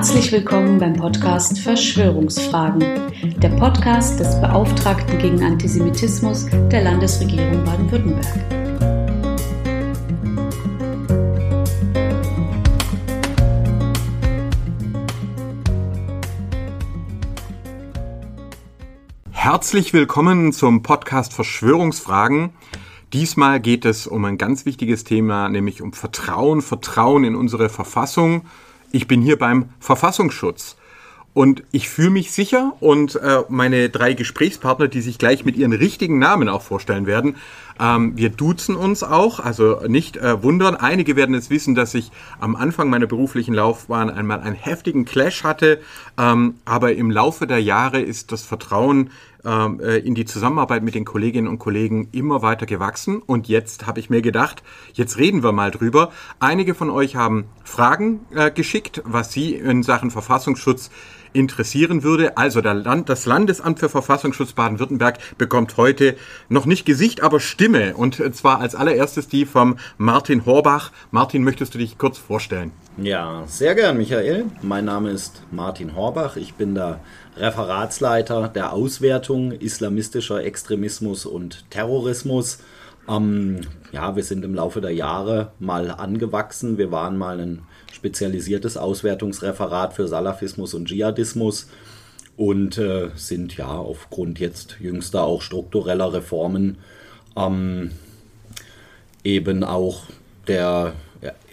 Herzlich willkommen beim Podcast Verschwörungsfragen, der Podcast des Beauftragten gegen Antisemitismus der Landesregierung Baden-Württemberg. Herzlich willkommen zum Podcast Verschwörungsfragen. Diesmal geht es um ein ganz wichtiges Thema, nämlich um Vertrauen, Vertrauen in unsere Verfassung. Ich bin hier beim Verfassungsschutz. Und ich fühle mich sicher und äh, meine drei Gesprächspartner, die sich gleich mit ihren richtigen Namen auch vorstellen werden, ähm, wir duzen uns auch, also nicht äh, wundern. Einige werden es wissen, dass ich am Anfang meiner beruflichen Laufbahn einmal einen heftigen Clash hatte, ähm, aber im Laufe der Jahre ist das Vertrauen ähm, äh, in die Zusammenarbeit mit den Kolleginnen und Kollegen immer weiter gewachsen. Und jetzt habe ich mir gedacht, jetzt reden wir mal drüber. Einige von euch haben Fragen äh, geschickt, was sie in Sachen Verfassungsschutz interessieren würde. Also Land, das Landesamt für Verfassungsschutz Baden-Württemberg bekommt heute noch nicht Gesicht, aber Stimme. Und zwar als allererstes die vom Martin Horbach. Martin, möchtest du dich kurz vorstellen? Ja, sehr gern, Michael. Mein Name ist Martin Horbach. Ich bin der Referatsleiter der Auswertung islamistischer Extremismus und Terrorismus. Ähm, ja, wir sind im Laufe der Jahre mal angewachsen. Wir waren mal ein spezialisiertes Auswertungsreferat für Salafismus und Dschihadismus und äh, sind ja aufgrund jetzt jüngster auch struktureller Reformen ähm, eben auch der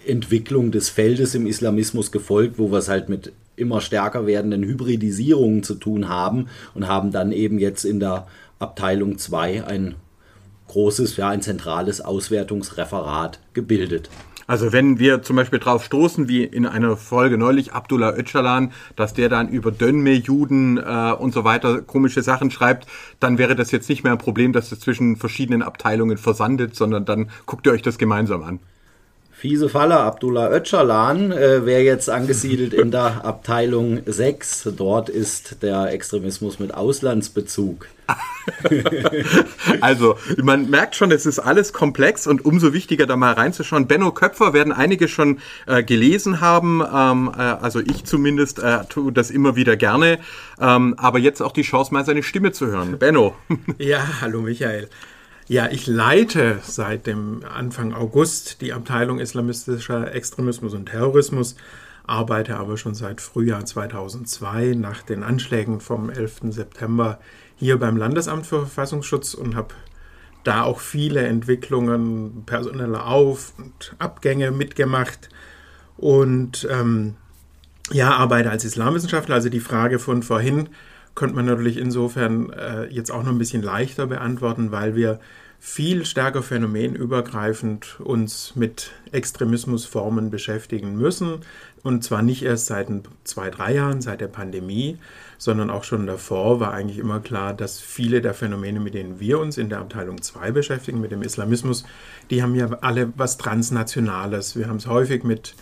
Entwicklung des Feldes im Islamismus gefolgt, wo wir es halt mit immer stärker werdenden Hybridisierungen zu tun haben und haben dann eben jetzt in der Abteilung 2 ein großes, ja, ein zentrales Auswertungsreferat gebildet. Also wenn wir zum Beispiel drauf stoßen, wie in einer Folge neulich Abdullah Öcalan, dass der dann über Dönme, Juden äh, und so weiter komische Sachen schreibt, dann wäre das jetzt nicht mehr ein Problem, dass das zwischen verschiedenen Abteilungen versandet, sondern dann guckt ihr euch das gemeinsam an. Fiese Falle, Abdullah Öcalan äh, wäre jetzt angesiedelt in der Abteilung 6. Dort ist der Extremismus mit Auslandsbezug. also, man merkt schon, es ist alles komplex und umso wichtiger, da mal reinzuschauen. Benno Köpfer werden einige schon äh, gelesen haben, ähm, äh, also ich zumindest äh, tue das immer wieder gerne, ähm, aber jetzt auch die Chance, mal seine Stimme zu hören. Benno. ja, hallo Michael. Ja, ich leite seit dem Anfang August die Abteilung islamistischer Extremismus und Terrorismus, arbeite aber schon seit Frühjahr 2002 nach den Anschlägen vom 11. September hier beim Landesamt für Verfassungsschutz und habe da auch viele Entwicklungen personeller Auf- und Abgänge mitgemacht und ähm, ja, arbeite als Islamwissenschaftler. Also die Frage von vorhin, könnte man natürlich insofern äh, jetzt auch noch ein bisschen leichter beantworten, weil wir viel stärker phänomenübergreifend uns mit Extremismusformen beschäftigen müssen. Und zwar nicht erst seit zwei, drei Jahren, seit der Pandemie, sondern auch schon davor war eigentlich immer klar, dass viele der Phänomene, mit denen wir uns in der Abteilung 2 beschäftigen, mit dem Islamismus, die haben ja alle was Transnationales. Wir haben es häufig mit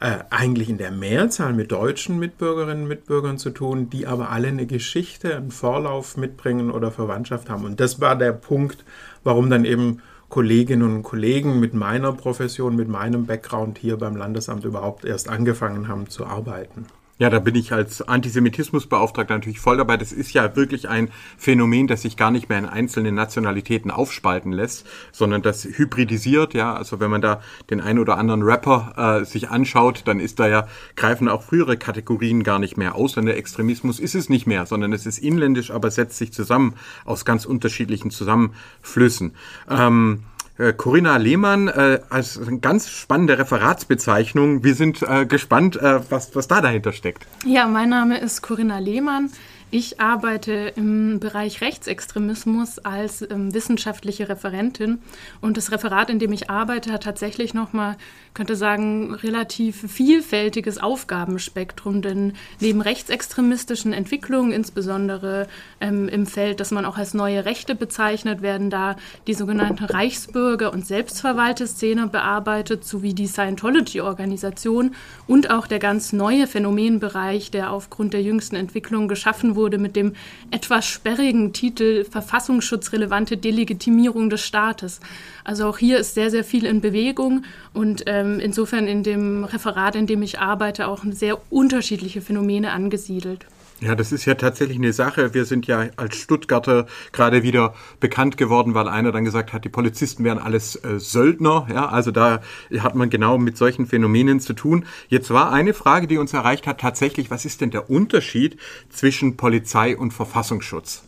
äh, eigentlich in der Mehrzahl mit deutschen Mitbürgerinnen und Mitbürgern zu tun, die aber alle eine Geschichte, einen Vorlauf mitbringen oder Verwandtschaft haben. Und das war der Punkt, warum dann eben Kolleginnen und Kollegen mit meiner Profession, mit meinem Background hier beim Landesamt überhaupt erst angefangen haben zu arbeiten. Ja, da bin ich als Antisemitismusbeauftragter natürlich voll dabei. Das ist ja wirklich ein Phänomen, das sich gar nicht mehr in einzelne Nationalitäten aufspalten lässt, sondern das hybridisiert. Ja, also wenn man da den einen oder anderen Rapper äh, sich anschaut, dann ist da ja greifen auch frühere Kategorien gar nicht mehr. Ausländerextremismus ist es nicht mehr, sondern es ist inländisch, aber setzt sich zusammen aus ganz unterschiedlichen Zusammenflüssen. Ähm, äh, Corinna Lehmann äh, als eine ganz spannende Referatsbezeichnung. Wir sind äh, gespannt, äh, was, was da dahinter steckt. Ja, mein Name ist Corinna Lehmann. Ich arbeite im Bereich Rechtsextremismus als ähm, wissenschaftliche Referentin. Und das Referat, in dem ich arbeite, hat tatsächlich nochmal, könnte sagen, relativ vielfältiges Aufgabenspektrum, denn neben rechtsextremistischen Entwicklungen, insbesondere ähm, im Feld, das man auch als neue Rechte bezeichnet, werden da die sogenannte Reichsbürger- und Selbstverwalteszene bearbeitet, sowie die Scientology-Organisation und auch der ganz neue Phänomenbereich, der aufgrund der jüngsten Entwicklung geschaffen wurde, wurde mit dem etwas sperrigen Titel Verfassungsschutzrelevante Delegitimierung des Staates. Also auch hier ist sehr, sehr viel in Bewegung und ähm, insofern in dem Referat, in dem ich arbeite, auch sehr unterschiedliche Phänomene angesiedelt. Ja, das ist ja tatsächlich eine Sache. Wir sind ja als Stuttgarter gerade wieder bekannt geworden, weil einer dann gesagt hat, die Polizisten wären alles äh, Söldner. Ja, also da hat man genau mit solchen Phänomenen zu tun. Jetzt war eine Frage, die uns erreicht hat, tatsächlich, was ist denn der Unterschied zwischen Polizei und Verfassungsschutz?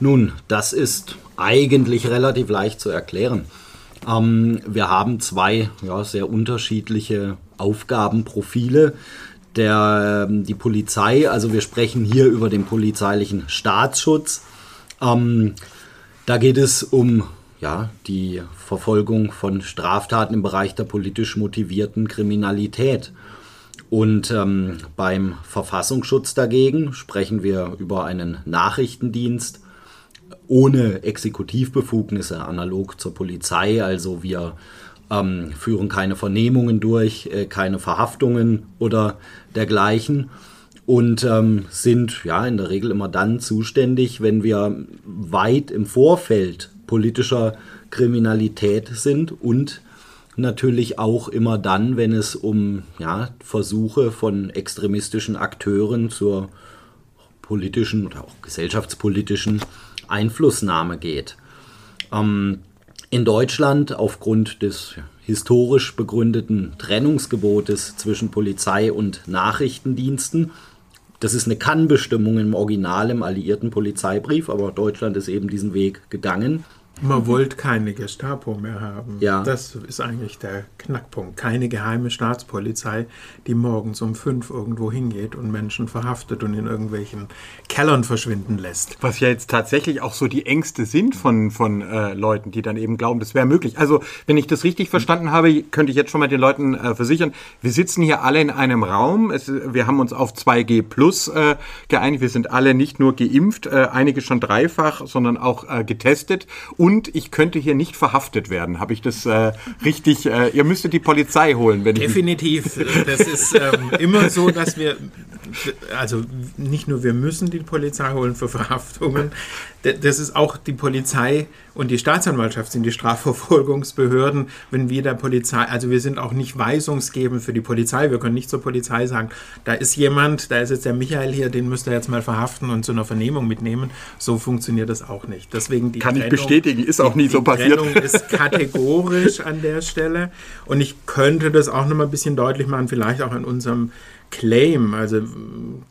Nun, das ist eigentlich relativ leicht zu erklären. Ähm, wir haben zwei ja, sehr unterschiedliche Aufgabenprofile der, ähm, die Polizei, also wir sprechen hier über den polizeilichen Staatsschutz. Ähm, da geht es um ja, die Verfolgung von Straftaten im Bereich der politisch motivierten Kriminalität. Und ähm, beim Verfassungsschutz dagegen sprechen wir über einen Nachrichtendienst ohne Exekutivbefugnisse, analog zur Polizei. Also wir ähm, führen keine Vernehmungen durch, äh, keine Verhaftungen oder dergleichen und ähm, sind ja in der Regel immer dann zuständig, wenn wir weit im Vorfeld politischer Kriminalität sind und natürlich auch immer dann, wenn es um ja, Versuche von extremistischen Akteuren zur politischen oder auch gesellschaftspolitischen Einflussnahme geht. Ähm, in Deutschland aufgrund des historisch begründeten Trennungsgebotes zwischen Polizei und Nachrichtendiensten. Das ist eine Kannbestimmung im Original im alliierten Polizeibrief, aber Deutschland ist eben diesen Weg gegangen. Man wollte keine Gestapo mehr haben. Ja. Das ist eigentlich der Knackpunkt. Keine geheime Staatspolizei, die morgens um fünf irgendwo hingeht und Menschen verhaftet und in irgendwelchen Kellern verschwinden lässt. Was ja jetzt tatsächlich auch so die Ängste sind von, von äh, Leuten, die dann eben glauben, das wäre möglich. Also, wenn ich das richtig verstanden habe, könnte ich jetzt schon mal den Leuten äh, versichern, wir sitzen hier alle in einem Raum. Es, wir haben uns auf 2G Plus äh, geeinigt. Wir sind alle nicht nur geimpft, äh, einige schon dreifach, sondern auch äh, getestet und ich könnte hier nicht verhaftet werden. Habe ich das äh, richtig? Äh, ihr müsstet die Polizei holen, wenn Definitiv. ich. Definitiv. Das ist ähm, immer so, dass wir, also nicht nur wir müssen die Polizei holen für Verhaftungen, das ist auch die Polizei und die Staatsanwaltschaft sind die Strafverfolgungsbehörden, wenn wir der Polizei, also wir sind auch nicht weisungsgebend für die Polizei, wir können nicht zur Polizei sagen, da ist jemand, da ist jetzt der Michael hier, den müsst ihr jetzt mal verhaften und zu einer Vernehmung mitnehmen. So funktioniert das auch nicht. Deswegen die Kann Trennung, ich bestätigen, ist auch nie so passiert. Die Trennung ist kategorisch an der Stelle und ich könnte das auch noch mal ein bisschen deutlich machen, vielleicht auch in unserem Claim, also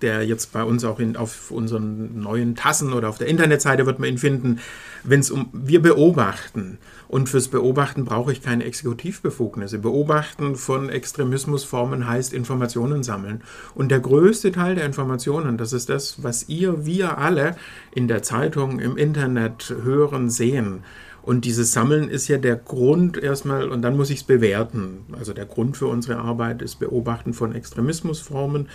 der jetzt bei uns auch in, auf unseren neuen Tassen oder auf der Internetseite wird man ihn finden, wenn es um wir beobachten und fürs Beobachten brauche ich keine Exekutivbefugnisse. Beobachten von Extremismusformen heißt Informationen sammeln. Und der größte Teil der Informationen, das ist das, was ihr, wir alle in der Zeitung, im Internet hören, sehen. Und dieses Sammeln ist ja der Grund erstmal, und dann muss ich es bewerten. Also der Grund für unsere Arbeit ist Beobachten von Extremismusformen.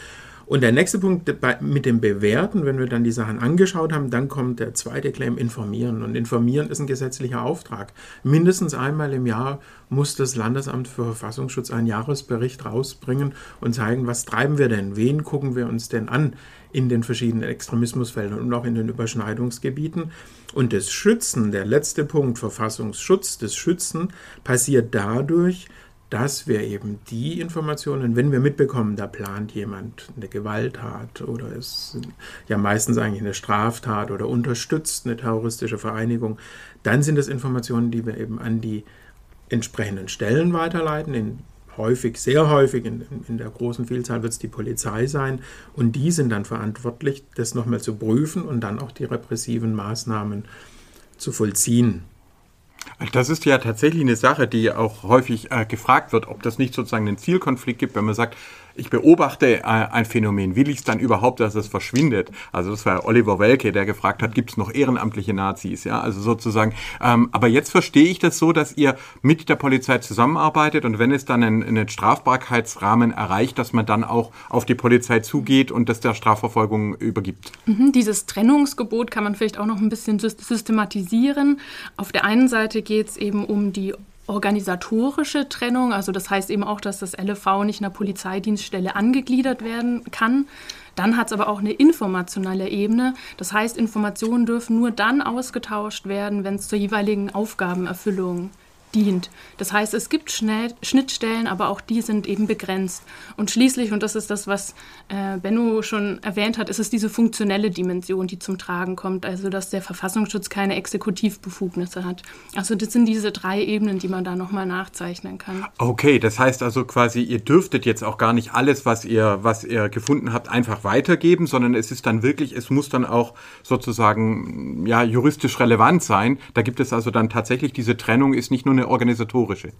Und der nächste Punkt mit dem Bewerten, wenn wir dann die Sachen angeschaut haben, dann kommt der zweite Claim informieren. Und informieren ist ein gesetzlicher Auftrag. Mindestens einmal im Jahr muss das Landesamt für Verfassungsschutz einen Jahresbericht rausbringen und zeigen, was treiben wir denn, wen gucken wir uns denn an in den verschiedenen Extremismusfeldern und auch in den Überschneidungsgebieten. Und das Schützen, der letzte Punkt, Verfassungsschutz, das Schützen, passiert dadurch, dass wir eben die Informationen, wenn wir mitbekommen, da plant jemand eine Gewalttat oder ist ja meistens eigentlich eine Straftat oder unterstützt eine terroristische Vereinigung, dann sind das Informationen, die wir eben an die entsprechenden Stellen weiterleiten, in häufig, sehr häufig, in, in der großen Vielzahl wird es die Polizei sein. Und die sind dann verantwortlich, das nochmal zu prüfen und dann auch die repressiven Maßnahmen zu vollziehen. Das ist ja tatsächlich eine Sache, die auch häufig äh, gefragt wird, ob das nicht sozusagen einen Zielkonflikt gibt, wenn man sagt, ich beobachte äh, ein Phänomen, will ich es dann überhaupt, dass es verschwindet? Also das war Oliver Welke, der gefragt hat, gibt es noch ehrenamtliche Nazis? Ja, also sozusagen. Ähm, aber jetzt verstehe ich das so, dass ihr mit der Polizei zusammenarbeitet und wenn es dann einen, einen Strafbarkeitsrahmen erreicht, dass man dann auch auf die Polizei zugeht und das der Strafverfolgung übergibt. Mhm, dieses Trennungsgebot kann man vielleicht auch noch ein bisschen systematisieren. Auf der einen Seite geht es eben um die organisatorische Trennung. Also das heißt eben auch, dass das LV nicht einer Polizeidienststelle angegliedert werden kann. Dann hat es aber auch eine informationelle Ebene. Das heißt, Informationen dürfen nur dann ausgetauscht werden, wenn es zur jeweiligen Aufgabenerfüllung dient. Das heißt, es gibt Schnell Schnittstellen, aber auch die sind eben begrenzt. Und schließlich, und das ist das, was äh, Benno schon erwähnt hat, ist es diese funktionelle Dimension, die zum Tragen kommt, also dass der Verfassungsschutz keine Exekutivbefugnisse hat. Also das sind diese drei Ebenen, die man da nochmal nachzeichnen kann. Okay, das heißt also quasi, ihr dürftet jetzt auch gar nicht alles, was ihr, was ihr gefunden habt, einfach weitergeben, sondern es ist dann wirklich, es muss dann auch sozusagen ja, juristisch relevant sein. Da gibt es also dann tatsächlich diese Trennung, ist nicht nur eine organisatorische.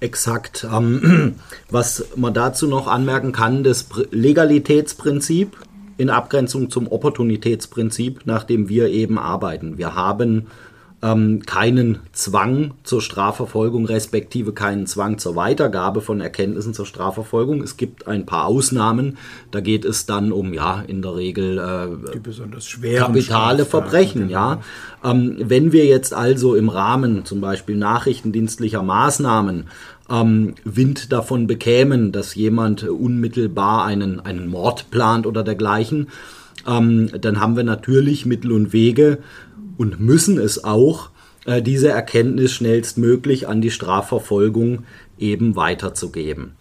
Exakt. Ähm, was man dazu noch anmerken kann, das Legalitätsprinzip in Abgrenzung zum Opportunitätsprinzip, nach dem wir eben arbeiten. Wir haben ähm, keinen Zwang zur Strafverfolgung, respektive keinen Zwang zur Weitergabe von Erkenntnissen zur Strafverfolgung. Es gibt ein paar Ausnahmen. Da geht es dann um, ja, in der Regel äh, die besonders schweren kapitale Verbrechen, ja. Genau. Ähm, wenn wir jetzt also im Rahmen zum Beispiel nachrichtendienstlicher Maßnahmen ähm, Wind davon bekämen, dass jemand unmittelbar einen, einen Mord plant oder dergleichen, ähm, dann haben wir natürlich Mittel und Wege, und müssen es auch, äh, diese Erkenntnis schnellstmöglich an die Strafverfolgung eben weiterzugeben.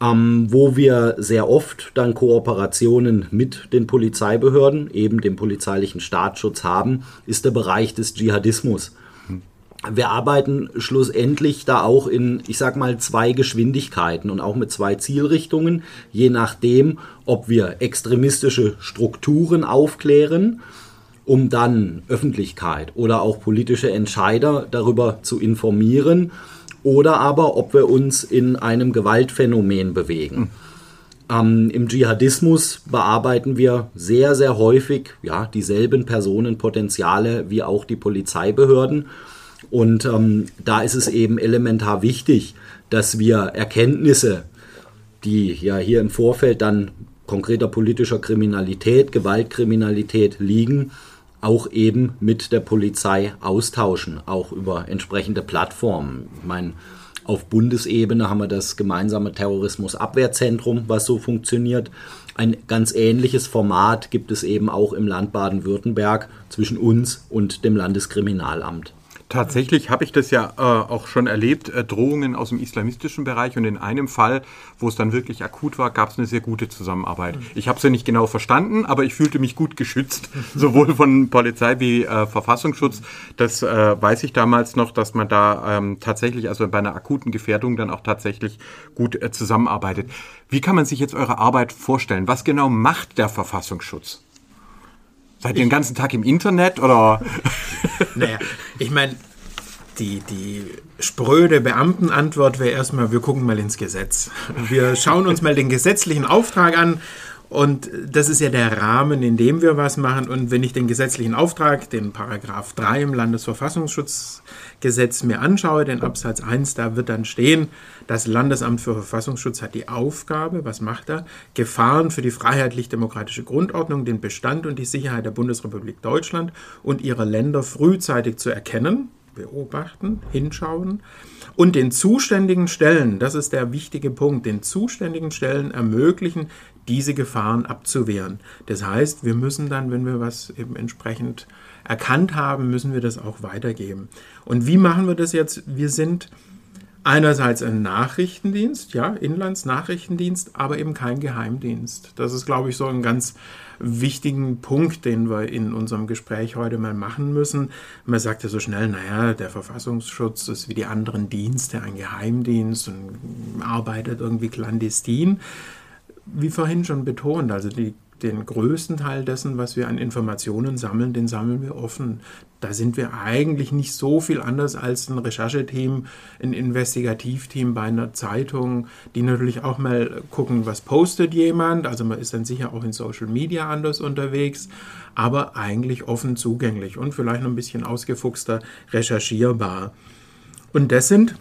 Ähm, wo wir sehr oft dann Kooperationen mit den Polizeibehörden, eben dem polizeilichen Staatsschutz haben, ist der Bereich des Dschihadismus. Wir arbeiten schlussendlich da auch in, ich sag mal, zwei Geschwindigkeiten und auch mit zwei Zielrichtungen, je nachdem, ob wir extremistische Strukturen aufklären um dann Öffentlichkeit oder auch politische Entscheider darüber zu informieren oder aber ob wir uns in einem Gewaltphänomen bewegen. Ähm, Im Dschihadismus bearbeiten wir sehr, sehr häufig ja, dieselben Personenpotenziale wie auch die Polizeibehörden. Und ähm, da ist es eben elementar wichtig, dass wir Erkenntnisse, die ja hier im Vorfeld dann konkreter politischer Kriminalität, Gewaltkriminalität liegen, auch eben mit der Polizei austauschen, auch über entsprechende Plattformen. Ich meine, auf Bundesebene haben wir das gemeinsame Terrorismusabwehrzentrum, was so funktioniert. Ein ganz ähnliches Format gibt es eben auch im Land Baden-Württemberg zwischen uns und dem Landeskriminalamt. Tatsächlich habe ich das ja äh, auch schon erlebt, äh, Drohungen aus dem islamistischen Bereich und in einem Fall, wo es dann wirklich akut war, gab es eine sehr gute Zusammenarbeit. Mhm. Ich habe es ja nicht genau verstanden, aber ich fühlte mich gut geschützt, sowohl von Polizei wie äh, Verfassungsschutz. Das äh, weiß ich damals noch, dass man da ähm, tatsächlich, also bei einer akuten Gefährdung dann auch tatsächlich gut äh, zusammenarbeitet. Wie kann man sich jetzt eure Arbeit vorstellen? Was genau macht der Verfassungsschutz? Seid ihr den ganzen Tag im Internet oder? Naja, ich meine, die, die spröde Beamtenantwort wäre erstmal, wir gucken mal ins Gesetz. Wir schauen uns mal den gesetzlichen Auftrag an und das ist ja der Rahmen, in dem wir was machen. Und wenn ich den gesetzlichen Auftrag, den Paragraph 3 im Landesverfassungsschutzgesetz mir anschaue, den Absatz 1, da wird dann stehen, das Landesamt für Verfassungsschutz hat die Aufgabe, was macht er? Gefahren für die freiheitlich-demokratische Grundordnung, den Bestand und die Sicherheit der Bundesrepublik Deutschland und ihrer Länder frühzeitig zu erkennen, beobachten, hinschauen und den zuständigen Stellen, das ist der wichtige Punkt, den zuständigen Stellen ermöglichen, diese Gefahren abzuwehren. Das heißt, wir müssen dann, wenn wir was eben entsprechend erkannt haben, müssen wir das auch weitergeben. Und wie machen wir das jetzt? Wir sind einerseits ein Nachrichtendienst, ja, Inlandsnachrichtendienst, aber eben kein Geheimdienst. Das ist, glaube ich, so ein ganz wichtigen Punkt, den wir in unserem Gespräch heute mal machen müssen. Man sagt ja so schnell, naja, der Verfassungsschutz ist wie die anderen Dienste ein Geheimdienst und arbeitet irgendwie clandestin. Wie vorhin schon betont, also die den größten Teil dessen, was wir an Informationen sammeln, den sammeln wir offen. Da sind wir eigentlich nicht so viel anders als ein Rechercheteam, ein Investigativteam bei einer Zeitung, die natürlich auch mal gucken, was postet jemand. Also man ist dann sicher auch in Social Media anders unterwegs, aber eigentlich offen zugänglich und vielleicht noch ein bisschen ausgefuchster recherchierbar. Und das sind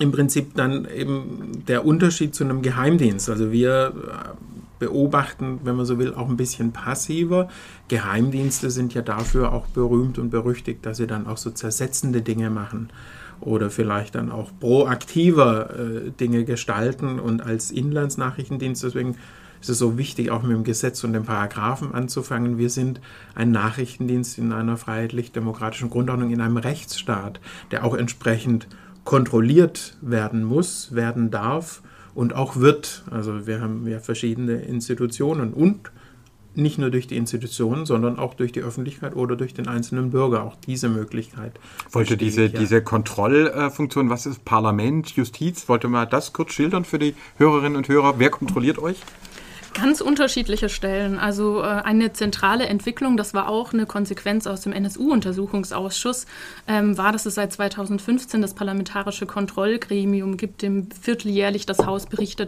im Prinzip dann eben der Unterschied zu einem Geheimdienst. Also wir beobachten, wenn man so will, auch ein bisschen passiver. Geheimdienste sind ja dafür auch berühmt und berüchtigt, dass sie dann auch so zersetzende Dinge machen oder vielleicht dann auch proaktiver äh, Dinge gestalten und als Inlandsnachrichtendienst. Deswegen ist es so wichtig, auch mit dem Gesetz und den Paragraphen anzufangen. Wir sind ein Nachrichtendienst in einer freiheitlich-demokratischen Grundordnung, in einem Rechtsstaat, der auch entsprechend kontrolliert werden muss, werden darf und auch wird. Also wir haben ja verschiedene Institutionen und nicht nur durch die Institutionen, sondern auch durch die Öffentlichkeit oder durch den einzelnen Bürger auch diese Möglichkeit. Wollte diese, ja. diese Kontrollfunktion, was ist Parlament, Justiz, wollte mal das kurz schildern für die Hörerinnen und Hörer? Wer kontrolliert euch? Ganz unterschiedliche Stellen. Also äh, eine zentrale Entwicklung, das war auch eine Konsequenz aus dem NSU-Untersuchungsausschuss, ähm, war, dass es seit 2015 das Parlamentarische Kontrollgremium gibt, dem vierteljährlich das Haus Bericht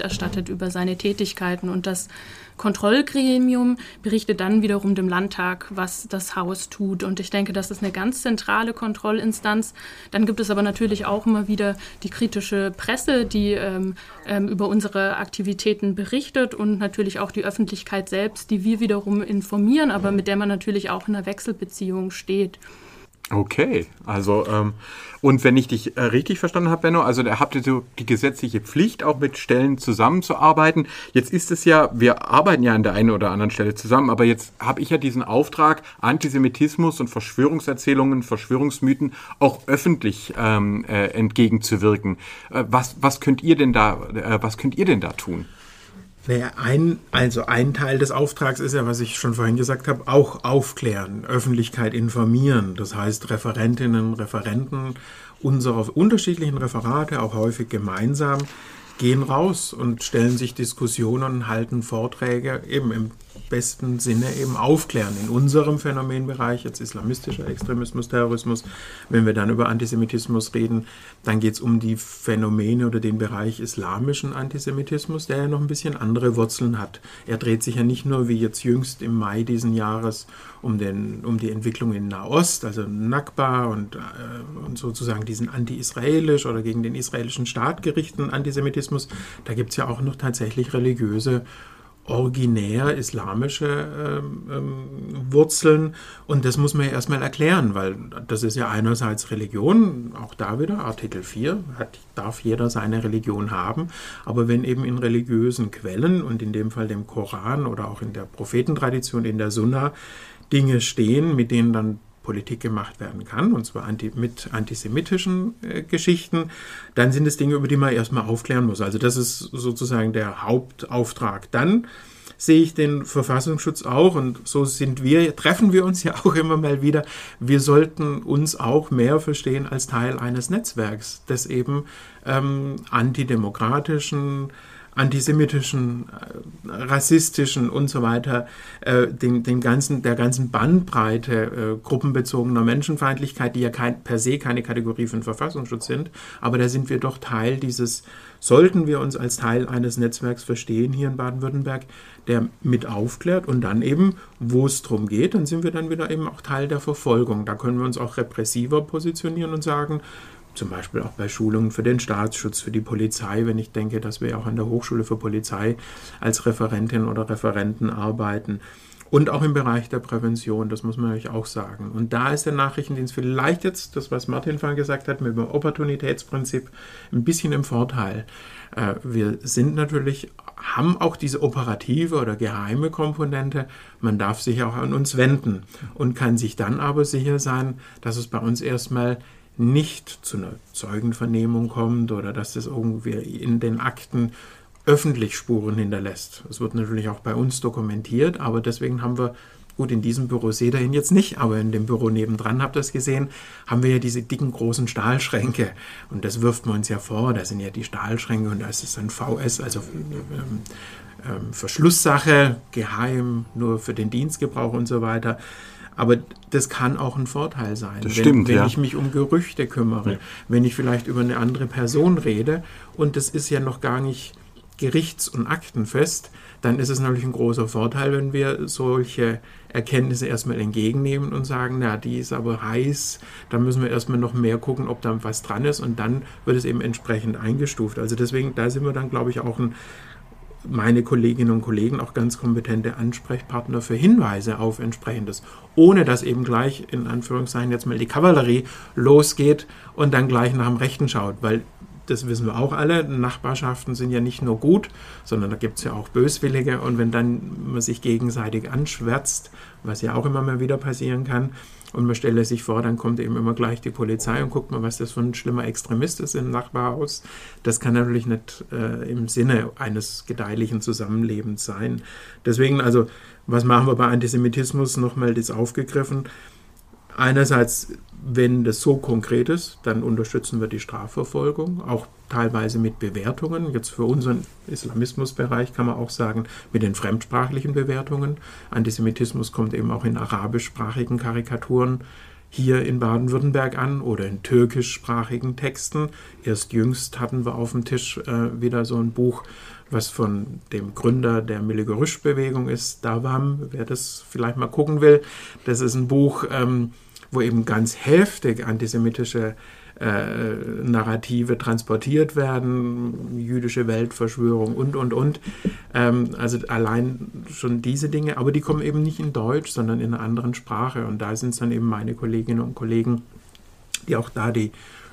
erstattet über seine Tätigkeiten. Und das Kontrollgremium berichtet dann wiederum dem Landtag, was das Haus tut. Und ich denke, das ist eine ganz zentrale Kontrollinstanz. Dann gibt es aber natürlich auch immer wieder die kritische Presse, die ähm, ähm, über unsere Aktivitäten berichtet und natürlich auch die Öffentlichkeit selbst, die wir wiederum informieren, aber mit der man natürlich auch in einer Wechselbeziehung steht. Okay, also ähm, und wenn ich dich äh, richtig verstanden habe, Benno, also da habt ihr so die gesetzliche Pflicht, auch mit Stellen zusammenzuarbeiten. Jetzt ist es ja, wir arbeiten ja an der einen oder anderen Stelle zusammen, aber jetzt habe ich ja diesen Auftrag, Antisemitismus und Verschwörungserzählungen, Verschwörungsmythen auch öffentlich ähm, äh, entgegenzuwirken. Äh, was, was könnt ihr denn da, äh, was könnt ihr denn da tun? Naja, ein, also ein Teil des Auftrags ist ja, was ich schon vorhin gesagt habe, auch aufklären, Öffentlichkeit informieren. Das heißt, Referentinnen, Referenten unserer unterschiedlichen Referate, auch häufig gemeinsam, gehen raus und stellen sich Diskussionen, halten Vorträge, eben im besten Sinne eben aufklären. In unserem Phänomenbereich, jetzt islamistischer Extremismus, Terrorismus, wenn wir dann über Antisemitismus reden, dann geht es um die Phänomene oder den Bereich islamischen Antisemitismus, der ja noch ein bisschen andere Wurzeln hat. Er dreht sich ja nicht nur wie jetzt jüngst im Mai diesen Jahres um, den, um die Entwicklung in Nahost, also Nakba und, äh, und sozusagen diesen anti-israelisch oder gegen den israelischen Staat gerichteten Antisemitismus. Da gibt es ja auch noch tatsächlich religiöse originär islamische ähm, ähm, Wurzeln. Und das muss man ja erstmal erklären, weil das ist ja einerseits Religion, auch da wieder Artikel 4, hat, darf jeder seine Religion haben, aber wenn eben in religiösen Quellen und in dem Fall dem Koran oder auch in der Prophetentradition, in der Sunna, Dinge stehen, mit denen dann Politik gemacht werden kann, und zwar anti, mit antisemitischen äh, Geschichten, dann sind es Dinge, über die man erstmal aufklären muss. Also das ist sozusagen der Hauptauftrag. Dann sehe ich den Verfassungsschutz auch und so sind wir, treffen wir uns ja auch immer mal wieder. Wir sollten uns auch mehr verstehen als Teil eines Netzwerks, das eben ähm, antidemokratischen, antisemitischen, äh, rassistischen und so weiter, äh, den, den ganzen, der ganzen Bandbreite äh, gruppenbezogener Menschenfeindlichkeit, die ja kein, per se keine Kategorie für den Verfassungsschutz sind, aber da sind wir doch Teil dieses, sollten wir uns als Teil eines Netzwerks verstehen hier in Baden-Württemberg, der mit aufklärt und dann eben, wo es darum geht, dann sind wir dann wieder eben auch Teil der Verfolgung. Da können wir uns auch repressiver positionieren und sagen, zum Beispiel auch bei Schulungen für den Staatsschutz, für die Polizei, wenn ich denke, dass wir auch an der Hochschule für Polizei als Referentin oder Referenten arbeiten. Und auch im Bereich der Prävention, das muss man natürlich auch sagen. Und da ist der Nachrichtendienst vielleicht jetzt, das was Martin vorhin gesagt hat, mit dem Opportunitätsprinzip ein bisschen im Vorteil. Äh, wir sind natürlich, haben auch diese operative oder geheime Komponente. Man darf sich auch an uns wenden und kann sich dann aber sicher sein, dass es bei uns erstmal nicht zu einer Zeugenvernehmung kommt oder dass das irgendwie in den Akten öffentlich Spuren hinterlässt. Das wird natürlich auch bei uns dokumentiert, aber deswegen haben wir, gut, in diesem Büro seht ihr ihn jetzt nicht, aber in dem Büro nebendran habt ihr es gesehen, haben wir ja diese dicken großen Stahlschränke und das wirft man uns ja vor, da sind ja die Stahlschränke und da ist es ein VS, also ähm, ähm, Verschlusssache, geheim, nur für den Dienstgebrauch und so weiter. Aber das kann auch ein Vorteil sein, das wenn, stimmt, wenn ja. ich mich um Gerüchte kümmere, ja. wenn ich vielleicht über eine andere Person rede und das ist ja noch gar nicht gerichts- und aktenfest, dann ist es natürlich ein großer Vorteil, wenn wir solche Erkenntnisse erstmal entgegennehmen und sagen, na, die ist aber heiß, da müssen wir erstmal noch mehr gucken, ob da was dran ist und dann wird es eben entsprechend eingestuft. Also deswegen, da sind wir dann, glaube ich, auch ein, meine Kolleginnen und Kollegen auch ganz kompetente Ansprechpartner für Hinweise auf entsprechendes, ohne dass eben gleich in Anführungszeichen jetzt mal die Kavallerie losgeht und dann gleich nach dem Rechten schaut, weil das wissen wir auch alle, Nachbarschaften sind ja nicht nur gut, sondern da gibt es ja auch Böswillige. Und wenn dann man sich gegenseitig anschwärzt, was ja auch immer mal wieder passieren kann, und man stelle sich vor, dann kommt eben immer gleich die Polizei und guckt mal, was das für ein schlimmer Extremist ist im Nachbarhaus. Das kann natürlich nicht äh, im Sinne eines gedeihlichen Zusammenlebens sein. Deswegen, also, was machen wir bei Antisemitismus? Nochmal das aufgegriffen. Einerseits, wenn das so konkret ist, dann unterstützen wir die Strafverfolgung, auch teilweise mit Bewertungen. Jetzt für unseren Islamismusbereich kann man auch sagen, mit den fremdsprachlichen Bewertungen. Antisemitismus kommt eben auch in arabischsprachigen Karikaturen hier in Baden-Württemberg an oder in türkischsprachigen Texten. Erst jüngst hatten wir auf dem Tisch äh, wieder so ein Buch, was von dem Gründer der Milligorüsch-Bewegung ist, Davam, wer das vielleicht mal gucken will. Das ist ein Buch, ähm, wo eben ganz heftig antisemitische äh, Narrative transportiert werden, jüdische Weltverschwörung und, und, und. Ähm, also allein schon diese Dinge, aber die kommen eben nicht in Deutsch, sondern in einer anderen Sprache. Und da sind es dann eben meine Kolleginnen und Kollegen, die auch da die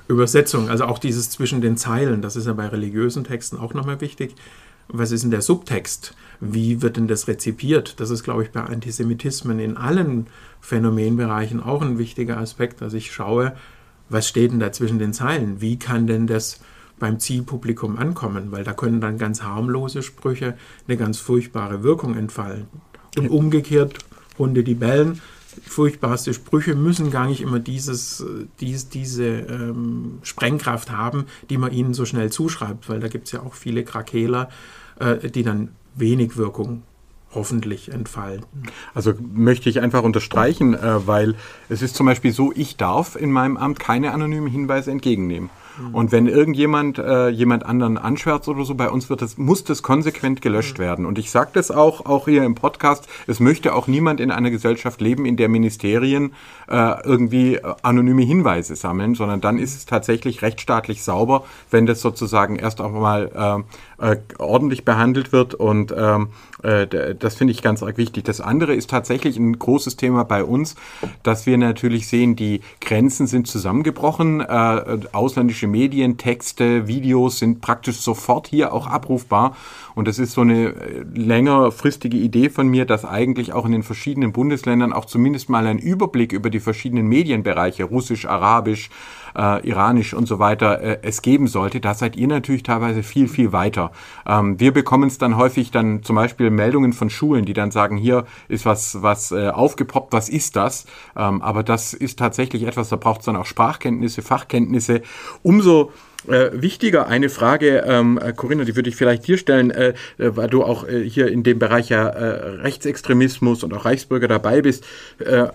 Übersetzung, also auch dieses zwischen den Zeilen, das ist ja bei religiösen Texten auch nochmal wichtig. Was ist denn der Subtext? Wie wird denn das rezipiert? Das ist, glaube ich, bei Antisemitismen in allen Phänomenbereichen auch ein wichtiger Aspekt. Also ich schaue, was steht denn da zwischen den Zeilen? Wie kann denn das beim Zielpublikum ankommen? Weil da können dann ganz harmlose Sprüche eine ganz furchtbare Wirkung entfallen. Und umgekehrt, Hunde, die bellen, furchtbarste Sprüche müssen gar nicht immer dieses, dies, diese ähm, Sprengkraft haben, die man ihnen so schnell zuschreibt, weil da gibt es ja auch viele Krakeler, äh, die dann wenig Wirkung hoffentlich entfalten. Also möchte ich einfach unterstreichen, äh, weil es ist zum Beispiel so, ich darf in meinem Amt keine anonymen Hinweise entgegennehmen. Und wenn irgendjemand äh, jemand anderen anschwärzt oder so, bei uns wird das, muss das konsequent gelöscht mhm. werden. Und ich sage das auch, auch hier im Podcast, es möchte auch niemand in einer Gesellschaft leben, in der Ministerien äh, irgendwie anonyme Hinweise sammeln, sondern dann ist es tatsächlich rechtsstaatlich sauber, wenn das sozusagen erst auch mal äh, äh, ordentlich behandelt wird. Und ähm, äh, das finde ich ganz arg wichtig. Das andere ist tatsächlich ein großes Thema bei uns, dass wir natürlich sehen, die Grenzen sind zusammengebrochen. Äh, ausländische Medien, Texte, Videos sind praktisch sofort hier auch abrufbar. Und das ist so eine äh, längerfristige Idee von mir, dass eigentlich auch in den verschiedenen Bundesländern auch zumindest mal ein Überblick über die verschiedenen Medienbereiche, Russisch, Arabisch, äh, Iranisch und so weiter, äh, es geben sollte. Da seid ihr natürlich teilweise viel, viel weiter. Ähm, wir bekommen es dann häufig dann zum Beispiel Meldungen von Schulen, die dann sagen, hier ist was, was äh, aufgepoppt, was ist das? Ähm, aber das ist tatsächlich etwas, da braucht es dann auch Sprachkenntnisse, Fachkenntnisse. Umso äh, wichtiger eine Frage, ähm, äh, Corinna, die würde ich vielleicht dir stellen, äh, äh, weil du auch äh, hier in dem Bereich ja äh, Rechtsextremismus und auch Reichsbürger dabei bist,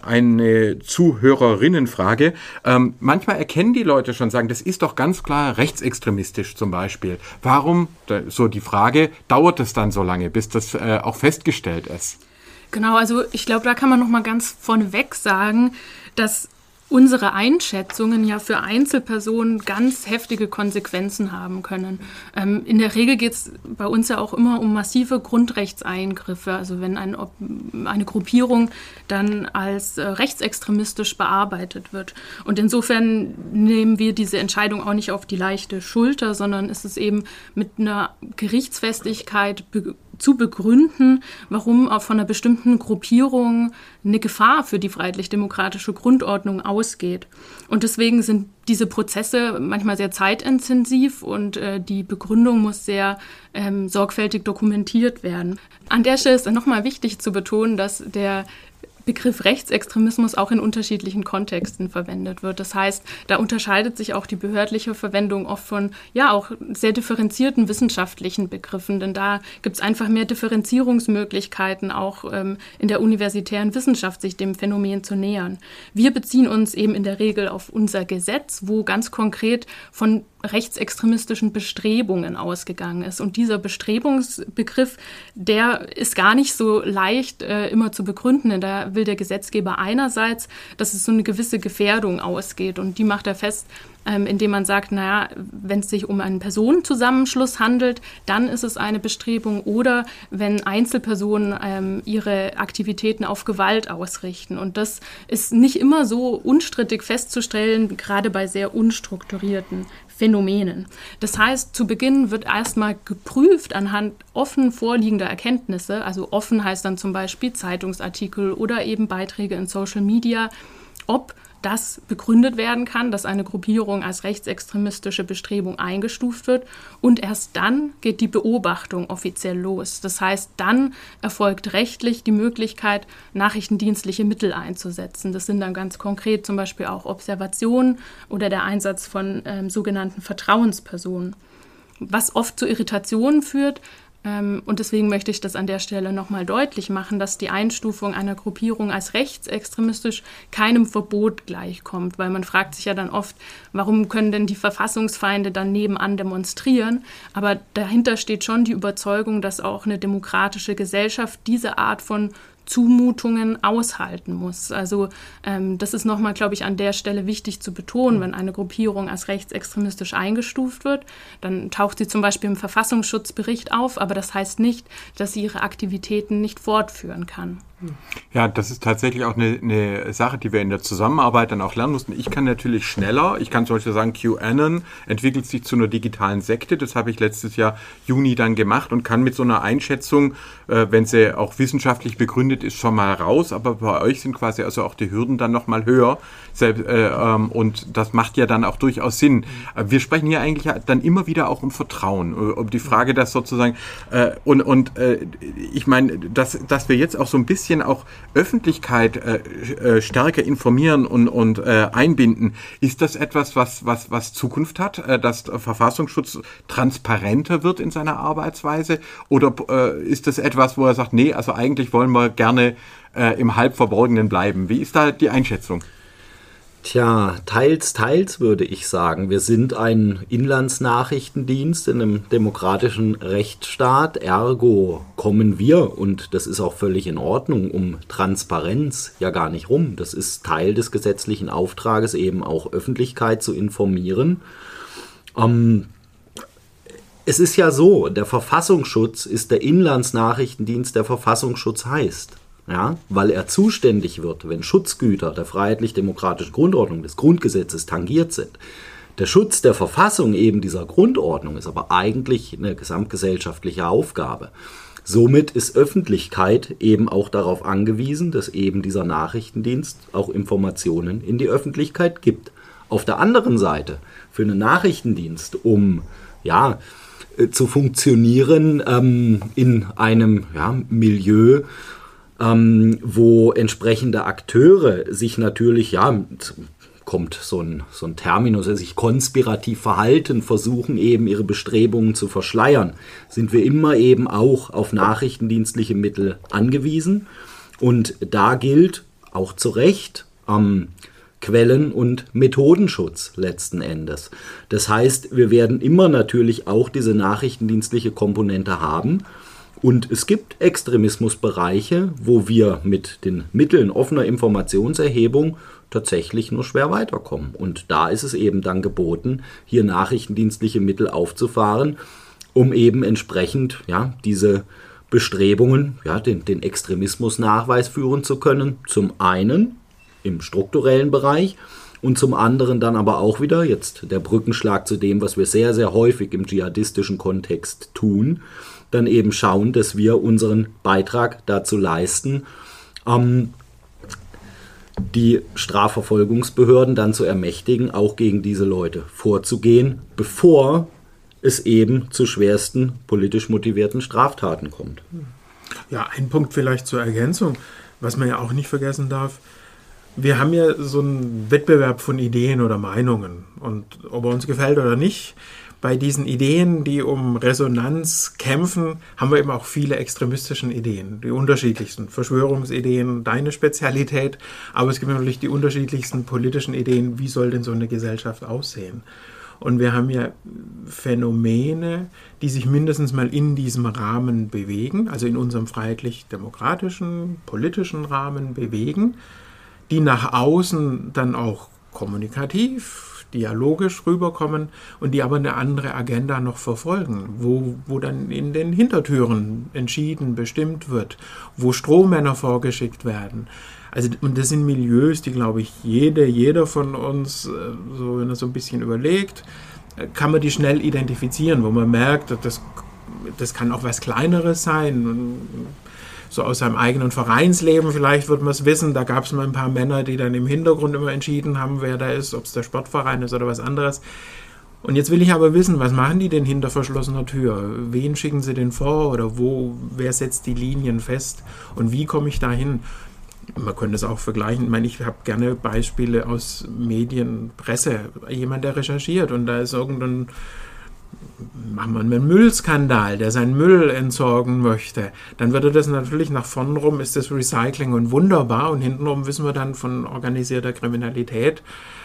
eine Zuhörerinnenfrage. Ähm, manchmal erkennen die Leute schon, sagen, das ist doch ganz klar rechtsextremistisch zum Beispiel. Warum, so die Frage, dauert es dann so lange, bis das auch festgestellt ist? Genau, also ich glaube, da kann man noch mal ganz vorneweg sagen, dass unsere Einschätzungen ja für Einzelpersonen ganz heftige Konsequenzen haben können. Ähm, in der Regel geht es bei uns ja auch immer um massive Grundrechtseingriffe. Also wenn ein, eine Gruppierung dann als äh, rechtsextremistisch bearbeitet wird. Und insofern nehmen wir diese Entscheidung auch nicht auf die leichte Schulter, sondern ist es eben mit einer Gerichtsfestigkeit zu begründen, warum auch von einer bestimmten Gruppierung eine Gefahr für die freiheitlich-demokratische Grundordnung ausgeht. Und deswegen sind diese Prozesse manchmal sehr zeitintensiv und äh, die Begründung muss sehr ähm, sorgfältig dokumentiert werden. An der Stelle ist nochmal wichtig zu betonen, dass der Begriff Rechtsextremismus auch in unterschiedlichen Kontexten verwendet wird. Das heißt, da unterscheidet sich auch die behördliche Verwendung oft von ja auch sehr differenzierten wissenschaftlichen Begriffen, denn da gibt es einfach mehr Differenzierungsmöglichkeiten auch ähm, in der universitären Wissenschaft, sich dem Phänomen zu nähern. Wir beziehen uns eben in der Regel auf unser Gesetz, wo ganz konkret von rechtsextremistischen Bestrebungen ausgegangen ist. Und dieser Bestrebungsbegriff, der ist gar nicht so leicht äh, immer zu begründen. Da will der Gesetzgeber einerseits, dass es so eine gewisse Gefährdung ausgeht. Und die macht er fest, ähm, indem man sagt, naja, wenn es sich um einen Personenzusammenschluss handelt, dann ist es eine Bestrebung oder wenn Einzelpersonen ähm, ihre Aktivitäten auf Gewalt ausrichten. Und das ist nicht immer so unstrittig festzustellen, gerade bei sehr unstrukturierten Phänomenen. Das heißt, zu Beginn wird erstmal geprüft anhand offen vorliegender Erkenntnisse. Also offen heißt dann zum Beispiel Zeitungsartikel oder eben Beiträge in Social Media, ob das begründet werden kann, dass eine Gruppierung als rechtsextremistische Bestrebung eingestuft wird. Und erst dann geht die Beobachtung offiziell los. Das heißt, dann erfolgt rechtlich die Möglichkeit, nachrichtendienstliche Mittel einzusetzen. Das sind dann ganz konkret zum Beispiel auch Observationen oder der Einsatz von ähm, sogenannten Vertrauenspersonen. Was oft zu Irritationen führt, und deswegen möchte ich das an der Stelle nochmal deutlich machen, dass die Einstufung einer Gruppierung als rechtsextremistisch keinem Verbot gleichkommt, weil man fragt sich ja dann oft, warum können denn die Verfassungsfeinde dann nebenan demonstrieren? Aber dahinter steht schon die Überzeugung, dass auch eine demokratische Gesellschaft diese Art von Zumutungen aushalten muss. Also ähm, das ist nochmal, glaube ich, an der Stelle wichtig zu betonen, wenn eine Gruppierung als rechtsextremistisch eingestuft wird, dann taucht sie zum Beispiel im Verfassungsschutzbericht auf, aber das heißt nicht, dass sie ihre Aktivitäten nicht fortführen kann. Ja, das ist tatsächlich auch eine, eine, Sache, die wir in der Zusammenarbeit dann auch lernen mussten. Ich kann natürlich schneller, ich kann zum Beispiel sagen, QAnon entwickelt sich zu einer digitalen Sekte. Das habe ich letztes Jahr Juni dann gemacht und kann mit so einer Einschätzung, äh, wenn sie auch wissenschaftlich begründet ist, schon mal raus. Aber bei euch sind quasi also auch die Hürden dann nochmal höher. Selbst, äh, ähm, und das macht ja dann auch durchaus Sinn. Äh, wir sprechen hier eigentlich dann immer wieder auch um Vertrauen, äh, um die Frage, dass sozusagen, äh, und, und äh, ich meine, dass, dass wir jetzt auch so ein bisschen bisschen auch Öffentlichkeit äh, äh, stärker informieren und, und äh, einbinden, ist das etwas, was, was, was Zukunft hat, äh, dass Verfassungsschutz transparenter wird in seiner Arbeitsweise? Oder äh, ist das etwas, wo er sagt, nee, also eigentlich wollen wir gerne äh, im Halbverborgenen bleiben? Wie ist da die Einschätzung? Tja, teils, teils würde ich sagen. Wir sind ein Inlandsnachrichtendienst in einem demokratischen Rechtsstaat. Ergo kommen wir, und das ist auch völlig in Ordnung, um Transparenz ja gar nicht rum. Das ist Teil des gesetzlichen Auftrages, eben auch Öffentlichkeit zu informieren. Ähm, es ist ja so, der Verfassungsschutz ist der Inlandsnachrichtendienst, der Verfassungsschutz heißt ja, weil er zuständig wird, wenn Schutzgüter der freiheitlich-demokratischen Grundordnung des Grundgesetzes tangiert sind. Der Schutz der Verfassung eben dieser Grundordnung ist aber eigentlich eine gesamtgesellschaftliche Aufgabe. Somit ist Öffentlichkeit eben auch darauf angewiesen, dass eben dieser Nachrichtendienst auch Informationen in die Öffentlichkeit gibt. Auf der anderen Seite, für einen Nachrichtendienst, um ja, äh, zu funktionieren ähm, in einem ja, Milieu, ähm, wo entsprechende Akteure sich natürlich, ja, kommt so ein, so ein Terminus, also sich konspirativ verhalten, versuchen eben ihre Bestrebungen zu verschleiern, sind wir immer eben auch auf nachrichtendienstliche Mittel angewiesen. Und da gilt auch zu Recht ähm, Quellen- und Methodenschutz letzten Endes. Das heißt, wir werden immer natürlich auch diese nachrichtendienstliche Komponente haben. Und es gibt Extremismusbereiche, wo wir mit den Mitteln offener Informationserhebung tatsächlich nur schwer weiterkommen. Und da ist es eben dann geboten, hier nachrichtendienstliche Mittel aufzufahren, um eben entsprechend ja, diese Bestrebungen, ja, den, den Extremismusnachweis führen zu können. Zum einen im strukturellen Bereich und zum anderen dann aber auch wieder, jetzt der Brückenschlag zu dem, was wir sehr, sehr häufig im dschihadistischen Kontext tun, dann eben schauen, dass wir unseren Beitrag dazu leisten, ähm, die Strafverfolgungsbehörden dann zu ermächtigen, auch gegen diese Leute vorzugehen, bevor es eben zu schwersten politisch motivierten Straftaten kommt. Ja, ein Punkt vielleicht zur Ergänzung, was man ja auch nicht vergessen darf. Wir haben ja so einen Wettbewerb von Ideen oder Meinungen. Und ob er uns gefällt oder nicht, bei diesen Ideen, die um Resonanz kämpfen, haben wir eben auch viele extremistische Ideen, die unterschiedlichsten Verschwörungsideen, deine Spezialität, aber es gibt natürlich die unterschiedlichsten politischen Ideen, wie soll denn so eine Gesellschaft aussehen? Und wir haben ja Phänomene, die sich mindestens mal in diesem Rahmen bewegen, also in unserem freiheitlich-demokratischen, politischen Rahmen bewegen, die nach außen dann auch kommunikativ, dialogisch rüberkommen und die aber eine andere Agenda noch verfolgen, wo, wo dann in den Hintertüren entschieden, bestimmt wird, wo Strohmänner vorgeschickt werden. Also, und das sind Milieus, die, glaube ich, jede, jeder von uns, äh, so, wenn er so ein bisschen überlegt, kann man die schnell identifizieren, wo man merkt, das, das kann auch was Kleineres sein. So aus seinem eigenen Vereinsleben vielleicht wird man es wissen. Da gab es mal ein paar Männer, die dann im Hintergrund immer entschieden haben, wer da ist, ob es der Sportverein ist oder was anderes. Und jetzt will ich aber wissen, was machen die denn hinter verschlossener Tür? Wen schicken sie denn vor oder wo, wer setzt die Linien fest und wie komme ich da hin? Man könnte es auch vergleichen. Ich meine, ich habe gerne Beispiele aus Medien, Presse. Jemand, der recherchiert und da ist irgendein machen wir einen Müllskandal, der seinen Müll entsorgen möchte, dann würde das natürlich nach vorn rum ist das Recycling und wunderbar. Und hintenrum wissen wir dann von organisierter Kriminalität,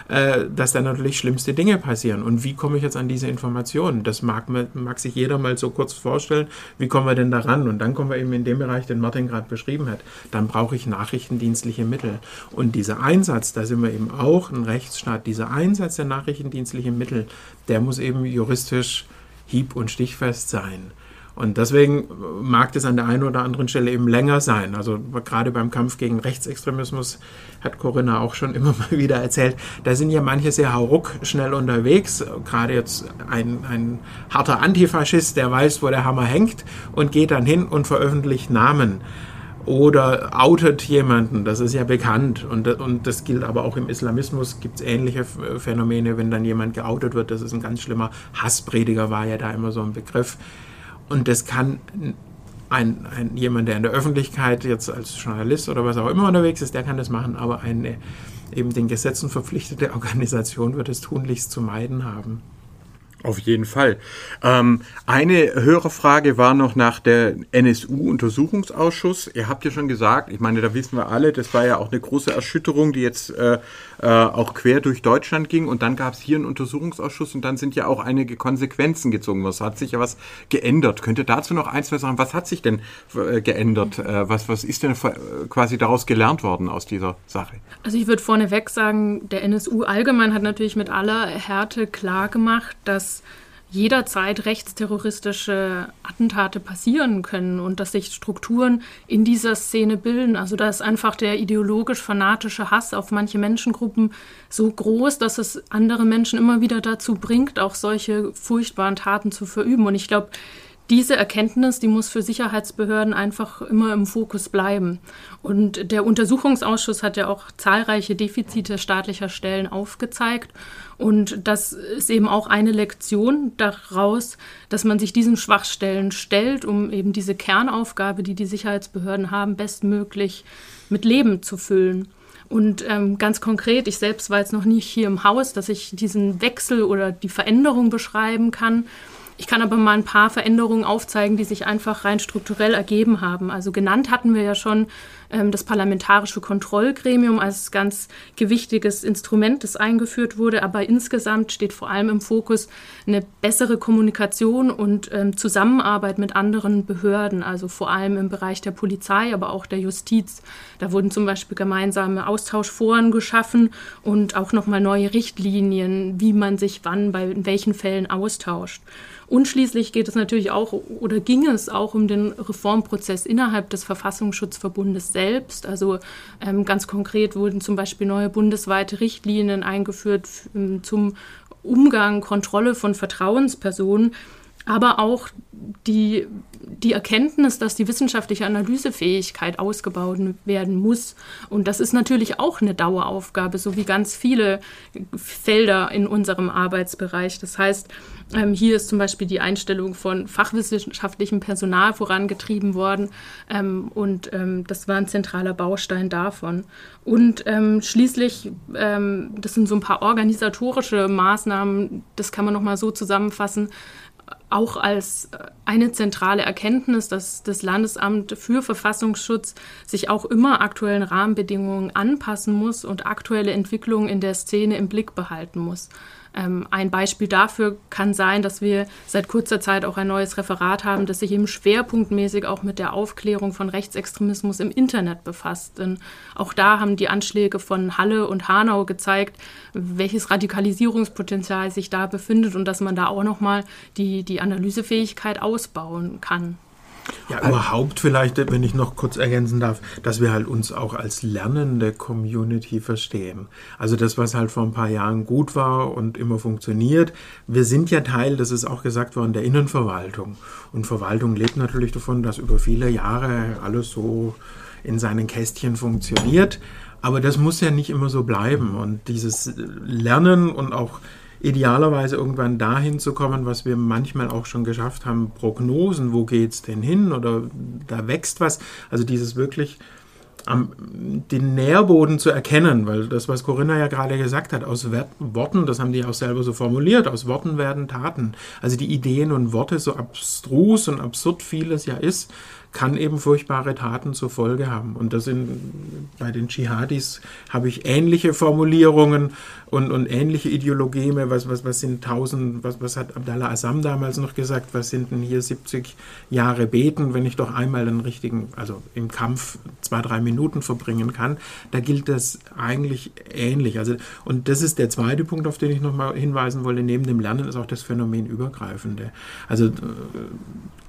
äh, dass da natürlich schlimmste Dinge passieren. Und wie komme ich jetzt an diese Informationen? Das mag, mag sich jeder mal so kurz vorstellen. Wie kommen wir denn daran? Und dann kommen wir eben in den Bereich, den Martin gerade beschrieben hat. Dann brauche ich nachrichtendienstliche Mittel. Und dieser Einsatz, da sind wir eben auch ein Rechtsstaat, dieser Einsatz der nachrichtendienstlichen Mittel, der muss eben juristisch hieb- und stichfest sein. Und deswegen mag das an der einen oder anderen Stelle eben länger sein. Also gerade beim Kampf gegen Rechtsextremismus hat Corinna auch schon immer mal wieder erzählt, da sind ja manche sehr hauruck schnell unterwegs. Gerade jetzt ein, ein harter Antifaschist, der weiß, wo der Hammer hängt und geht dann hin und veröffentlicht Namen oder outet jemanden, das ist ja bekannt. Und, und das gilt aber auch im Islamismus, gibt es ähnliche Phänomene, wenn dann jemand geoutet wird, das ist ein ganz schlimmer Hassprediger, war ja da immer so ein Begriff. Und das kann ein, ein, jemand, der in der Öffentlichkeit jetzt als Journalist oder was auch immer unterwegs ist, der kann das machen, aber eine eben den Gesetzen verpflichtete Organisation wird es tunlichst zu meiden haben. Auf jeden Fall. Ähm, eine Hörerfrage war noch nach der NSU-Untersuchungsausschuss. Ihr habt ja schon gesagt, ich meine, da wissen wir alle, das war ja auch eine große Erschütterung, die jetzt äh, äh, auch quer durch Deutschland ging. Und dann gab es hier einen Untersuchungsausschuss und dann sind ja auch einige Konsequenzen gezogen. Was hat sich ja was geändert? Könnt ihr dazu noch ein, zwei sagen? Was hat sich denn äh, geändert? Äh, was, was ist denn quasi daraus gelernt worden aus dieser Sache? Also ich würde vorneweg sagen, der NSU allgemein hat natürlich mit aller Härte klar gemacht, dass jederzeit rechtsterroristische Attentate passieren können und dass sich Strukturen in dieser Szene bilden. Also da ist einfach der ideologisch-fanatische Hass auf manche Menschengruppen so groß, dass es andere Menschen immer wieder dazu bringt, auch solche furchtbaren Taten zu verüben. Und ich glaube, diese Erkenntnis, die muss für Sicherheitsbehörden einfach immer im Fokus bleiben. Und der Untersuchungsausschuss hat ja auch zahlreiche Defizite staatlicher Stellen aufgezeigt. Und das ist eben auch eine Lektion daraus, dass man sich diesen Schwachstellen stellt, um eben diese Kernaufgabe, die die Sicherheitsbehörden haben, bestmöglich mit Leben zu füllen. Und ähm, ganz konkret, ich selbst war jetzt noch nicht hier im Haus, dass ich diesen Wechsel oder die Veränderung beschreiben kann. Ich kann aber mal ein paar Veränderungen aufzeigen, die sich einfach rein strukturell ergeben haben. Also genannt hatten wir ja schon das parlamentarische Kontrollgremium als ganz gewichtiges Instrument, das eingeführt wurde. Aber insgesamt steht vor allem im Fokus eine bessere Kommunikation und ähm, Zusammenarbeit mit anderen Behörden, also vor allem im Bereich der Polizei, aber auch der Justiz. Da wurden zum Beispiel gemeinsame Austauschforen geschaffen und auch nochmal neue Richtlinien, wie man sich wann bei welchen Fällen austauscht. Und schließlich geht es natürlich auch oder ging es auch um den Reformprozess innerhalb des Verfassungsschutzverbundes selbst. Also ähm, ganz konkret wurden zum Beispiel neue bundesweite Richtlinien eingeführt ähm, zum Umgang, Kontrolle von Vertrauenspersonen, aber auch die, die Erkenntnis, dass die wissenschaftliche Analysefähigkeit ausgebaut werden muss. Und das ist natürlich auch eine Daueraufgabe, so wie ganz viele Felder in unserem Arbeitsbereich. Das heißt, ähm, hier ist zum Beispiel die Einstellung von fachwissenschaftlichem Personal vorangetrieben worden ähm, und ähm, das war ein zentraler Baustein davon. Und schließlich, das sind so ein paar organisatorische Maßnahmen, das kann man nochmal so zusammenfassen, auch als eine zentrale Erkenntnis, dass das Landesamt für Verfassungsschutz sich auch immer aktuellen Rahmenbedingungen anpassen muss und aktuelle Entwicklungen in der Szene im Blick behalten muss. Ähm, ein Beispiel dafür kann sein, dass wir seit kurzer Zeit auch ein neues Referat haben, das sich eben schwerpunktmäßig auch mit der Aufklärung von Rechtsextremismus im Internet befasst. Denn auch da haben die Anschläge von Halle und Hanau gezeigt, welches Radikalisierungspotenzial sich da befindet und dass man da auch nochmal die, die Analysefähigkeit ausbauen kann. Ja, überhaupt vielleicht, wenn ich noch kurz ergänzen darf, dass wir halt uns auch als lernende Community verstehen. Also das, was halt vor ein paar Jahren gut war und immer funktioniert. Wir sind ja Teil, das ist auch gesagt worden, der Innenverwaltung. Und Verwaltung lebt natürlich davon, dass über viele Jahre alles so in seinen Kästchen funktioniert. Aber das muss ja nicht immer so bleiben. Und dieses Lernen und auch idealerweise irgendwann dahin zu kommen, was wir manchmal auch schon geschafft haben, Prognosen, wo geht es denn hin oder da wächst was. Also dieses wirklich am, den Nährboden zu erkennen, weil das, was Corinna ja gerade gesagt hat, aus Worten, das haben die auch selber so formuliert, aus Worten werden Taten. Also die Ideen und Worte, so abstrus und absurd vieles ja ist, kann eben furchtbare Taten zur Folge haben. Und das sind bei den Dschihadis habe ich ähnliche Formulierungen und, und ähnliche Ideologien. Was, was, was sind tausend, was, was hat Abdallah Assam damals noch gesagt, was sind denn hier 70 Jahre beten, wenn ich doch einmal den richtigen, also im Kampf zwei, drei Minuten verbringen kann. Da gilt das eigentlich ähnlich. Also, und das ist der zweite Punkt, auf den ich nochmal hinweisen wollte. Neben dem Lernen ist auch das Phänomen Übergreifende. Also